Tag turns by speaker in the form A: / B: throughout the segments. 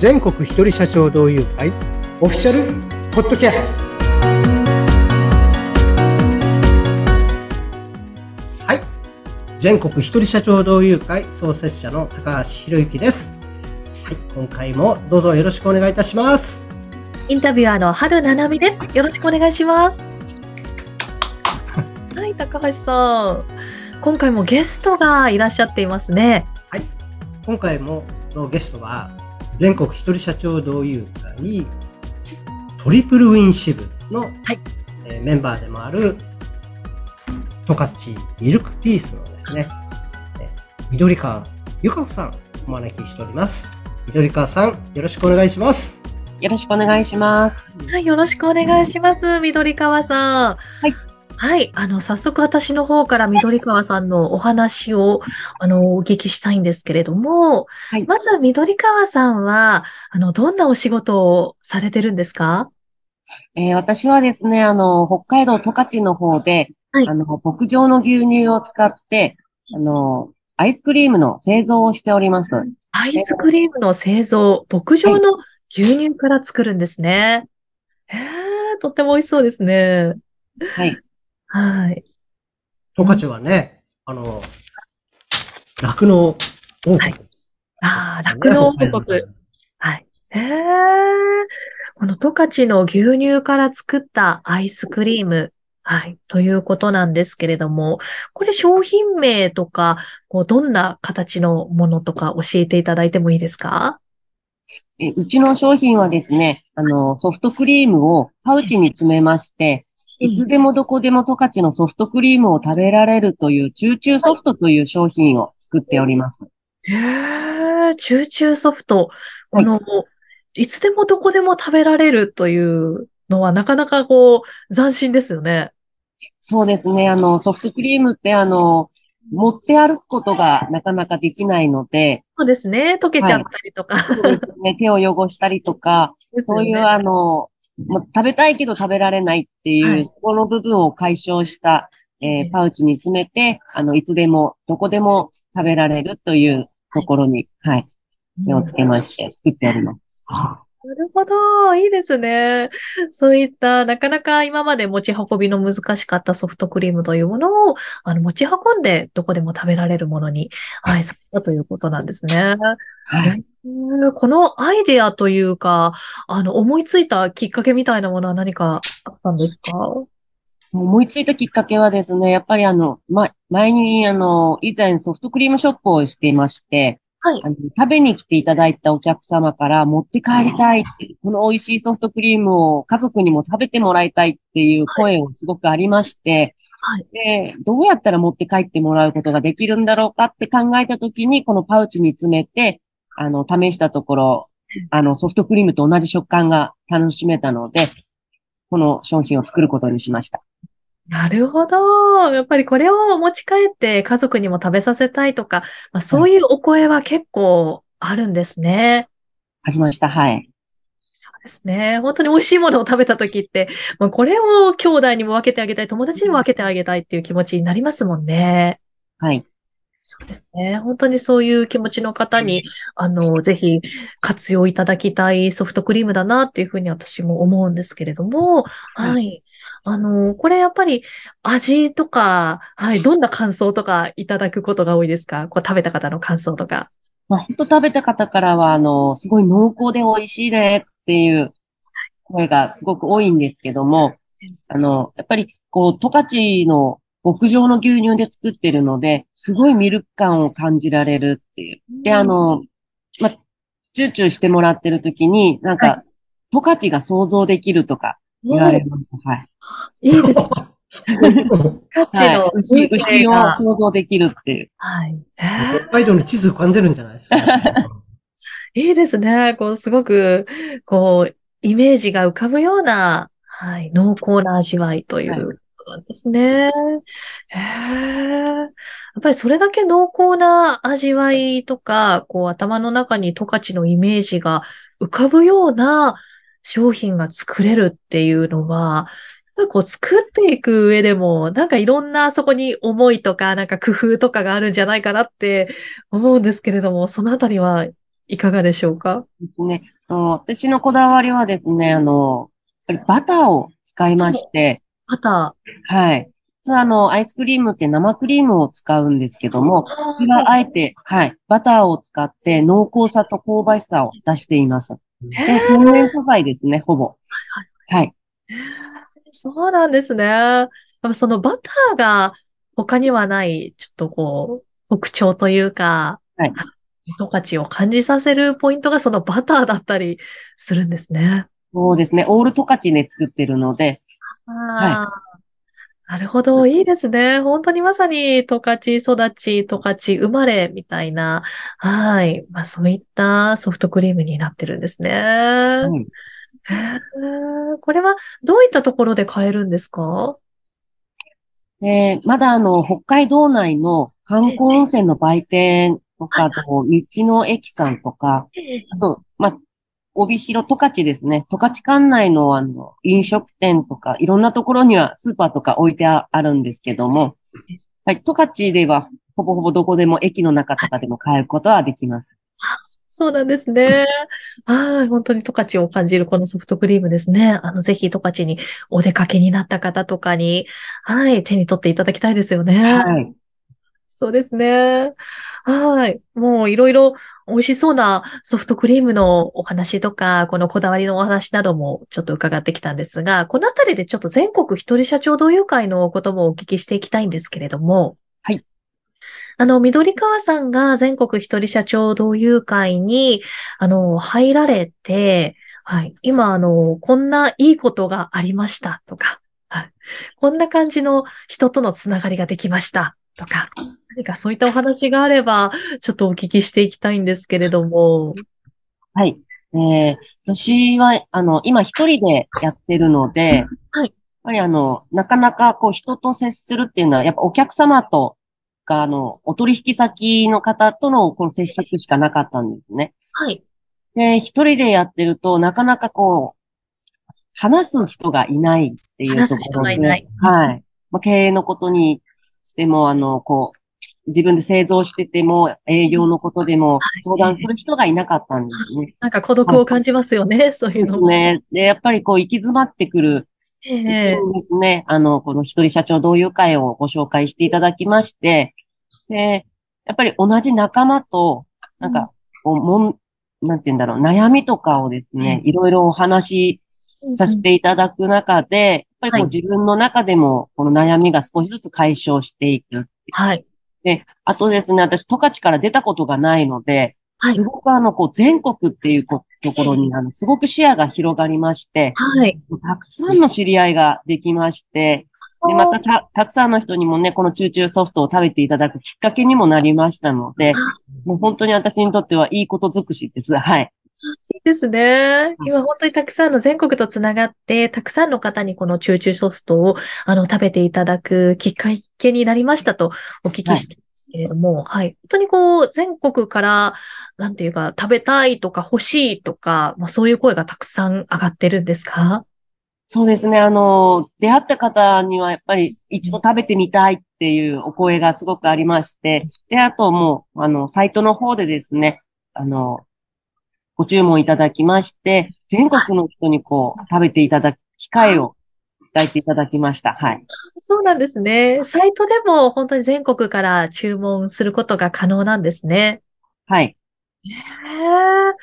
A: 全国一人社長同友会オフィシャルポッドキャスト。はい。全国一人社長同友会創設者の高橋博之です。はい。今回もどうぞよろしくお願いいたします。
B: インタビュアーの春七海です。よろしくお願いします。はい高橋さん。今回もゲストがいらっしゃっていますね。
A: はい。今回ものゲストは全国一人社長同友会トリプルウィン支部の、はいえー、メンバーでもある十勝ミルクピースのですね、えー、緑川由香子さんお招きしております。緑川さん、よろしくお願いします。
C: よろしくお願いします。
B: はい、よろしくお願いします。緑川さん。はい。はい。あの、早速私の方から緑川さんのお話を、あの、お聞きしたいんですけれども、はい、まず緑川さんは、あの、どんなお仕事をされてるんですか？
C: えー、私はですね、あの、北海道十勝の方で、はい、あの、牧場の牛乳を使って、あの、アイスクリームの製造をしております。
B: アイスクリームの製造、牧場の牛乳から作るんですね。はい、へえ、とっても美味しそうですね。
C: はい。
B: はい。
A: 十勝はね、あの、酪農王国。はい、
B: ああ、酪農王国。はい。へえ。この十勝の牛乳から作ったアイスクリーム。はい。ということなんですけれども、これ商品名とか、こう、どんな形のものとか教えていただいてもいいですか？
C: えうちの商品はですね、あの、ソフトクリームをパウチに詰めまして、いつでもどこでも十勝のソフトクリームを食べられるという、チューチューソフトという商品を作っております。
B: へー、チューチューソフト。この、はい、いつでもどこでも食べられるというのはなかなかこう、斬新ですよね。
C: そうですね。あの、ソフトクリームってあの、持って歩くことがなかなかできないので。
B: そうですね。溶けちゃったりとか。はい、そうです
C: ね。手を汚したりとか、ね、そういうあの、ま食べたいけど食べられないっていう、はい、そこの部分を解消した、えー、パウチに詰めて、あの、いつでも、どこでも食べられるというところに、はい、目をつけまして作っております。
B: なるほど。いいですね。そういった、なかなか今まで持ち運びの難しかったソフトクリームというものを、あの、持ち運んでどこでも食べられるものに、はい、そうだということなんですね。はい。このアイデアというか、あの、思いついたきっかけみたいなものは何かあったんですか？
C: 思いついたきっかけはですね、やっぱりあの、ま、前にあの、以前ソフトクリームショップをしていまして、はい。あの食べに来ていただいたお客様から持って帰りたいって、この美味しいソフトクリームを家族にも食べてもらいたいっていう声をすごくありまして、はい。で、どうやったら持って帰ってもらうことができるんだろうかって考えたときに、このパウチに詰めて、あの、試したところ、あの、ソフトクリームと同じ食感が楽しめたので、この商品を作ることにしました。
B: なるほど。やっぱりこれを持ち帰って家族にも食べさせたいとか、まあ、そういうお声は結構あるんですね。
C: ありました。はい。
B: そうですね。本当に美味しいものを食べた時って、まあ、これを兄弟にも分けてあげたい、友達にも分けてあげたいっていう気持ちになりますもんね。
C: はい。
B: そうですね。本当にそういう気持ちの方に、あの、ぜひ活用いただきたいソフトクリームだなっていうふうに私も思うんですけれども、はい。あの、これやっぱり味とか、はい、どんな感想とかいただくことが多いですか？こう食べた方の感想とか。
C: まあ、本当食べた方からは、あの、すごい濃厚で美味しいねっていう声がすごく多いんですけども、あの、やっぱり、こう、十勝の牧場の牛乳で作ってるので、すごいミルク感を感じられるっていう。で、あの、ま、チューチューしてもらってる時に、なんか、十勝が想像できるとか、言われます。はい。
B: いいですか価値の、
C: 牛、牛を想像できるっていう。
B: はい。
A: 北海道の地図浮かんでるんじゃないですか？
B: いいですね。こう、すごく、こう、イメージが浮かぶような、はい、濃厚な味わいというなんですね。へやっぱりそれだけ濃厚な味わいとか、こう、頭の中に十勝のイメージが浮かぶような商品が作れるっていうのは、こう作っていく上でも、なんかいろんなそこに思いとか、なんか工夫とかがあるんじゃないかなって思うんですけれども、そのあたりはいいかがでしょうか？
C: ですね。私のこだわりはですね、あの、バターを使いまして。
B: バタ
C: ーはい。あの、アイスクリームって生クリームを使うんですけども、これはあえて、はい、バターを使って濃厚さと香ばしさを出しています。で、天然素材ですね、ほぼ。はい。
B: そうなんですね。そのバターが他にはない、ちょっとこう、特徴というか、はい。十勝を感じさせるポイントがそのバターだったりするんですね。
C: そうですね。オール十勝で作ってるので。
B: はい。なるほど。いいですね。本当にまさに十勝育ち、十勝生まれみたいな。はい。まあそういったソフトクリームになってるんですね。うん、これはどういったところで買えるんですか？
C: えー、まだあの、北海道内の観光温泉の売店とか、と道の駅さんとか、あと、まあ、帯広十勝ですね。十勝管内のあの、飲食店とか、いろんなところにはスーパーとか置いてあるんですけども、はい、十勝ではほぼほぼどこでも駅の中とかでも買えることはできます。
B: そうなんですね。はい、本当に十勝を感じるこのソフトクリームですね。あの、ぜひ十勝にお出かけになった方とかに、はい、手に取っていただきたいですよね。はい。そうですね。はい。もういろいろ美味しそうなソフトクリームのお話とか、このこだわりのお話などもちょっと伺ってきたんですが、このあたりでちょっと全国一人社長同友会のこともお聞きしていきたいんですけれども、
C: はい。
B: あの、緑川さんが全国一人社長同友会に、あの、入られて、はい。今、あの、こんないいことがありましたとか、はい。こんな感じの人とのつながりができましたとか、何かそういったお話があれば、ちょっとお聞きしていきたいんですけれども。
C: はい。えー、私は、あの、今一人でやってるので、はい。やっぱりあの、なかなかこう人と接するっていうのは、やっぱお客様とか、あの、お取引先の方とのこの接触しかなかったんですね。
B: はい。
C: で、一人でやってると、なかなかこう、話す人がいないっていうところで。話す人がいない。はい。まあ、経営のことにしても、あの、こう、自分で製造してても、営業のことでも相談する人がいなかったんですね。
B: なんか孤独を感じますよね、そういうの
C: ね。で、やっぱりこう行き詰まってくる。ええですね。あの、この一人社長同友会をご紹介していただきまして、で、やっぱり同じ仲間と、なんか、こう、もん、なんて言うんだろう、悩みとかをですね、いろいろお話しさせていただく中で、やっぱりこう自分の中でも、この悩みが少しずつ解消していく。
B: はい。
C: で、あとですね、私、十勝から出たことがないので、はい、すごくあの、こう、全国っていうところに、あの、すごく視野が広がりまして、
B: はい。
C: たくさんの知り合いができまして、で、またた、たくさんの人にもね、このチューチューソフトを食べていただくきっかけにもなりましたので、もう本当に私にとってはいいこと尽くしです。はい。
B: いいですね。今本当にたくさんの全国とつながって、たくさんの方にこのチューチューソフトをあの食べていただくきっかけになりましたとお聞きしてますけれども、はい、はい。本当にこう全国から、なんていうか食べたいとか欲しいとか、まあ、そういう声がたくさん上がってるんですか？
C: そうですね。あの、出会った方にはやっぱり一度食べてみたいっていうお声がすごくありまして、で、あともう、あの、サイトの方でですね、あの、ご注文いただきまして、全国の人にこう、食べていただく機会をいただいていただきました。はい。
B: そうなんですね。サイトでも本当に全国から注文することが可能なんですね。
C: はい。
B: へー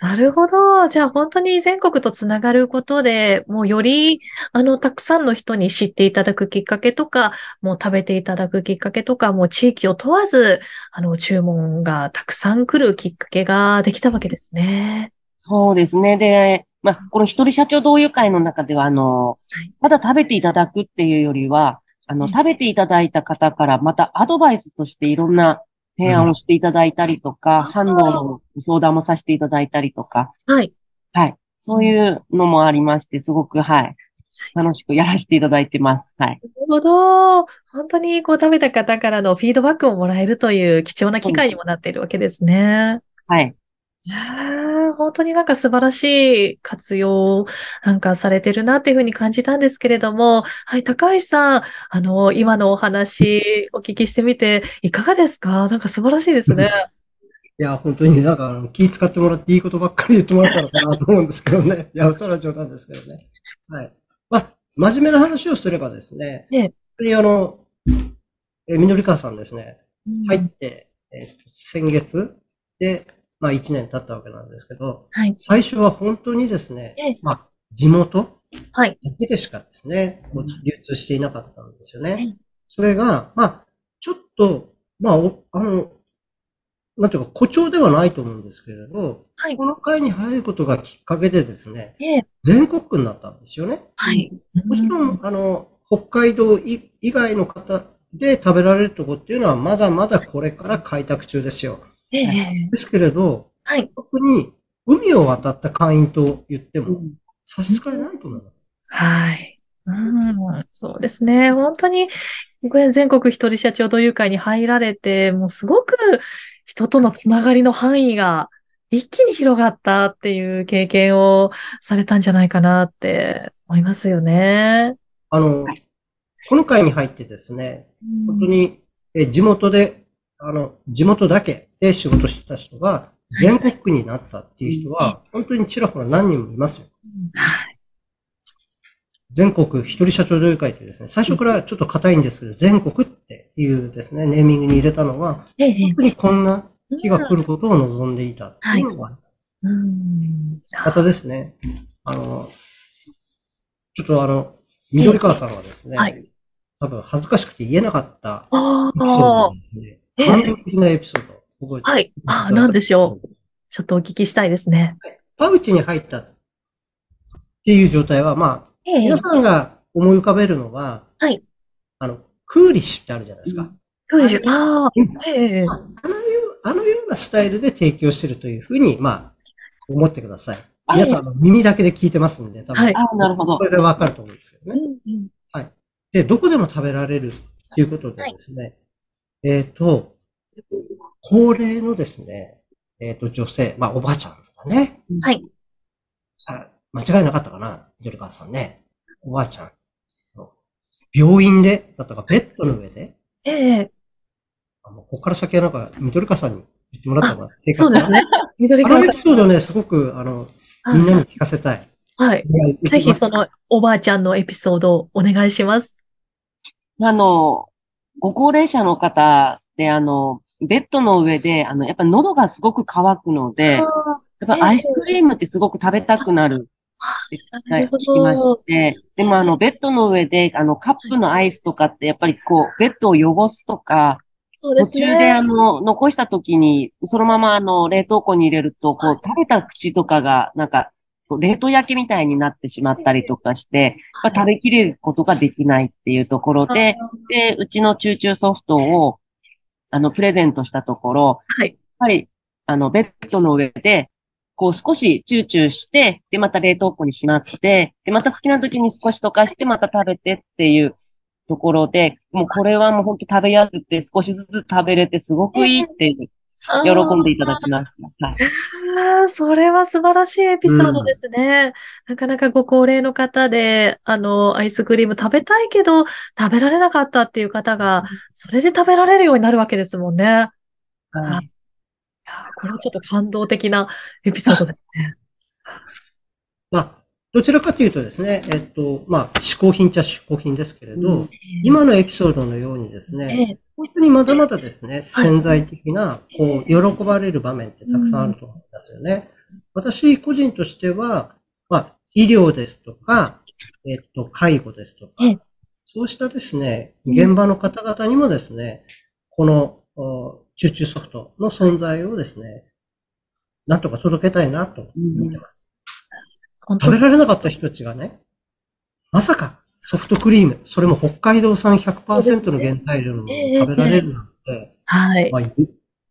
B: なるほど。じゃあ本当に全国とつながることで、もうより、あの、たくさんの人に知っていただくきっかけとか、もう食べていただくきっかけとか、もう地域を問わず、あの、注文がたくさん来るきっかけができたわけですね。
C: そうですね。で、まあ、この一人社長同友会の中では、あの、ただ食べていただくっていうよりは、あの、食べていただいた方からまたアドバイスとしていろんな提案をしていただいたりとか、反応の相談もさせていただいたりとか。
B: はい。
C: はい。そういうのもありまして、すごく、はい。楽しくやらせていただいてます。はい。
B: なるほど。本当にこう食べた方からのフィードバックをもらえるという貴重な機会にもなっているわけですね。
C: はい。
B: 本当になんか素晴らしい活用なんかされてるなっていうふうに感じたんですけれども、はい、高橋さん、あの、今のお話お聞きしてみていかがですか？なんか素晴らしいですね。
A: いや、本当になんか気使ってもらっていいことばっかり言ってもらったのかなと思うんですけどね。いや、それは冗談ですけどね。はい。まあ、真面目な話をすればですね。ね本当にあの、え、みのりかさんですね。入って、えっ、と、先月で、まあ1年経ったわけなんですけど、はい、最初は本当にですね、まあ、地元はい。だけでしかですね、こう流通していなかったんですよね。それが、まあ、ちょっと、まあ、あの、なんていうか、誇張ではないと思うんですけれど、はい、この会に入ることがきっかけでですね、えー、全国区になったんですよね。はい。もちろん、あの、北海道以外の方で食べられるとこっていうのは、まだまだこれから開拓中ですよ。えー、ですけれど、はい。特に海を渡った会員と言っても、差し支えないと思います。
B: はい。うん、そうですね。本当に、全国一人社長同友会に入られて、もうすごく人とのつながりの範囲が一気に広がったっていう経験をされたんじゃないかなって思いますよね。
A: あの、この会に入ってですね、本当にえ地元で、あの、地元だけで仕事してた人が全国区になったっていう人は、本当にちらほら何人もいますよ。はい。全国一人社長同友会ってですね、最初からちょっと硬いんですけど、全国っていうですね、ネーミングに入れたのは、本当にこんな日が来ることを望んでいたっていうのがあります。またですね、あの、ちょっとあの、緑川さんはですね、多分恥ずかしくて言えなかったエピソードですね、感動的なエピソード
B: 覚えてはい。あ、なんでしょう。ちょっとお聞きしたいですね。
A: パウチに入ったっていう状態は、まあ、ええ、皆さんが思い浮かべるのは、はい。あの、クーリッシュってあるじゃないですか。
B: クーリッシュ。ああ、ええ。あのよ
A: う、あのようなスタイルで提供してるというふうに、まあ、思ってください。皆さん、耳だけで聞いてますんで、多分。はい。あなるほど。これでわかると思うんですけどね。うん。で、どこでも食べられるということでですね、はい、えっ、ー、と、高齢のですね、えっ、ー、と、女性、まあ、おばあちゃんだね。はい。あ間違いなかったかな緑川さんね。おばあちゃん。病院で、だったか、ベッドの上で。ええあの、ここから先はなんか、緑川さんに言ってもらった方が正
B: 解そうですね。
A: 緑川さん。あのエピソードね、すごく、あの、みんなに聞かせたい。
B: はい。ぜひそのおばあちゃんのエピソードをお願いします。
C: あの、ご高齢者の方で、あの、ベッドの上で、あの、やっぱ喉がすごく乾くので、やっぱアイスクリームってすごく食べたくなる聞きまして、でもあの、ベッドの上で、あの、カップのアイスとかって、やっぱりこう、ベッドを汚すとか、そうですね。途中であの、残した時に、そのままあの、冷凍庫に入れると、こう、食べた口とかが、なんか、冷凍焼けみたいになってしまったりとかして、まあ、食べきれることができないっていうところで、で、うちのチューチューソフトを、あの、プレゼントしたところ、はい。やっぱり、あの、ベッドの上で、こう少しチューチューして、で、また冷凍庫にしまって、で、また好きな時に少し溶かして、また食べてっていうところで、もうこれはもう本当食べやすくて、少しずつ食べれてすごくいいっていう、喜んでいただきました。はい。
B: あそれは素晴らしいエピソードですね、うん。なかなかご高齢の方で、あの、アイスクリーム食べたいけど、食べられなかったっていう方が、それで食べられるようになるわけですもんね。はい。やこれはちょっと感動的なエピソードですね。
A: まあ、どちらかというとですね、えっと、まあ、嗜好品っちゃ嗜好品ですけれど、うん、今のエピソードのようにですね、えー、本当にまだまだですね、潜在的な、こう、喜ばれる場面ってたくさんあると思いますよね。うん、私個人としては、まあ、医療ですとか、えっと、介護ですとか、えー、そうしたですね、現場の方々にもですね、この、チューチューソフトの存在をですね、なんとか届けたいなと思ってます。うん、食べられなかった人たちがね、まさかソフトクリーム、それも北海道産100%の原材料のものを食べられるなんて、はい。まあ、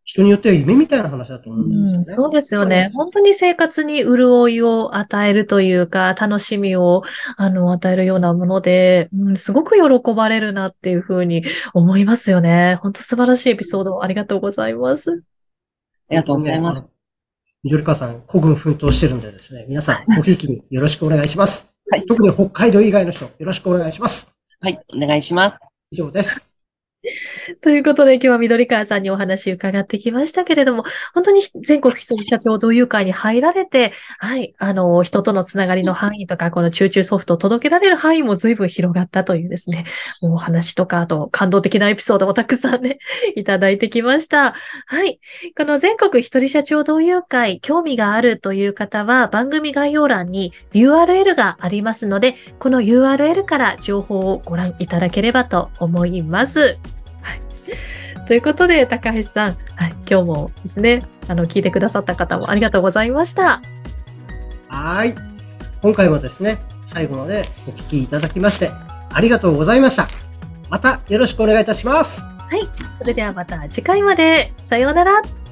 A: 人によっては夢みたいな話だと思うんですよね。うん、
B: そうですよね。本当に生活に潤いを与えるというか、楽しみを、あの、与えるようなもので、うん、すごく喜ばれるなっていうふうに思いますよね。本当素晴らしいエピソードありがとうございます。あ
C: りがとうございます。
A: 緑川さん、孤軍奮闘してるんでですね、皆さん、ごひいきによろしくお願いします。はい。特に北海道以外の人、よろしくお願いします。
C: はい、お願いします。
A: 以上です。
B: ということで今日は緑川さんにお話伺ってきましたけれども、本当に全国一人社長同友会に入られて、はい、あの、人とのつながりの範囲とか、この中中ソフトを届けられる範囲も随分広がったというですね、お話とか、あと感動的なエピソードもたくさんね、いただいてきました。はい。この全国一人社長同友会、興味があるという方は、番組概要欄に URL がありますので、この URL から情報をご覧いただければと思います。ということで、高橋さん、はい、今日もですね、あの、聞いてくださった方もありがとうございました。
A: はい。今回もですね、最後までお聞きいただきまして、ありがとうございました。またよろしくお願いいたします。
B: はい。それではまた次回まで。さようなら。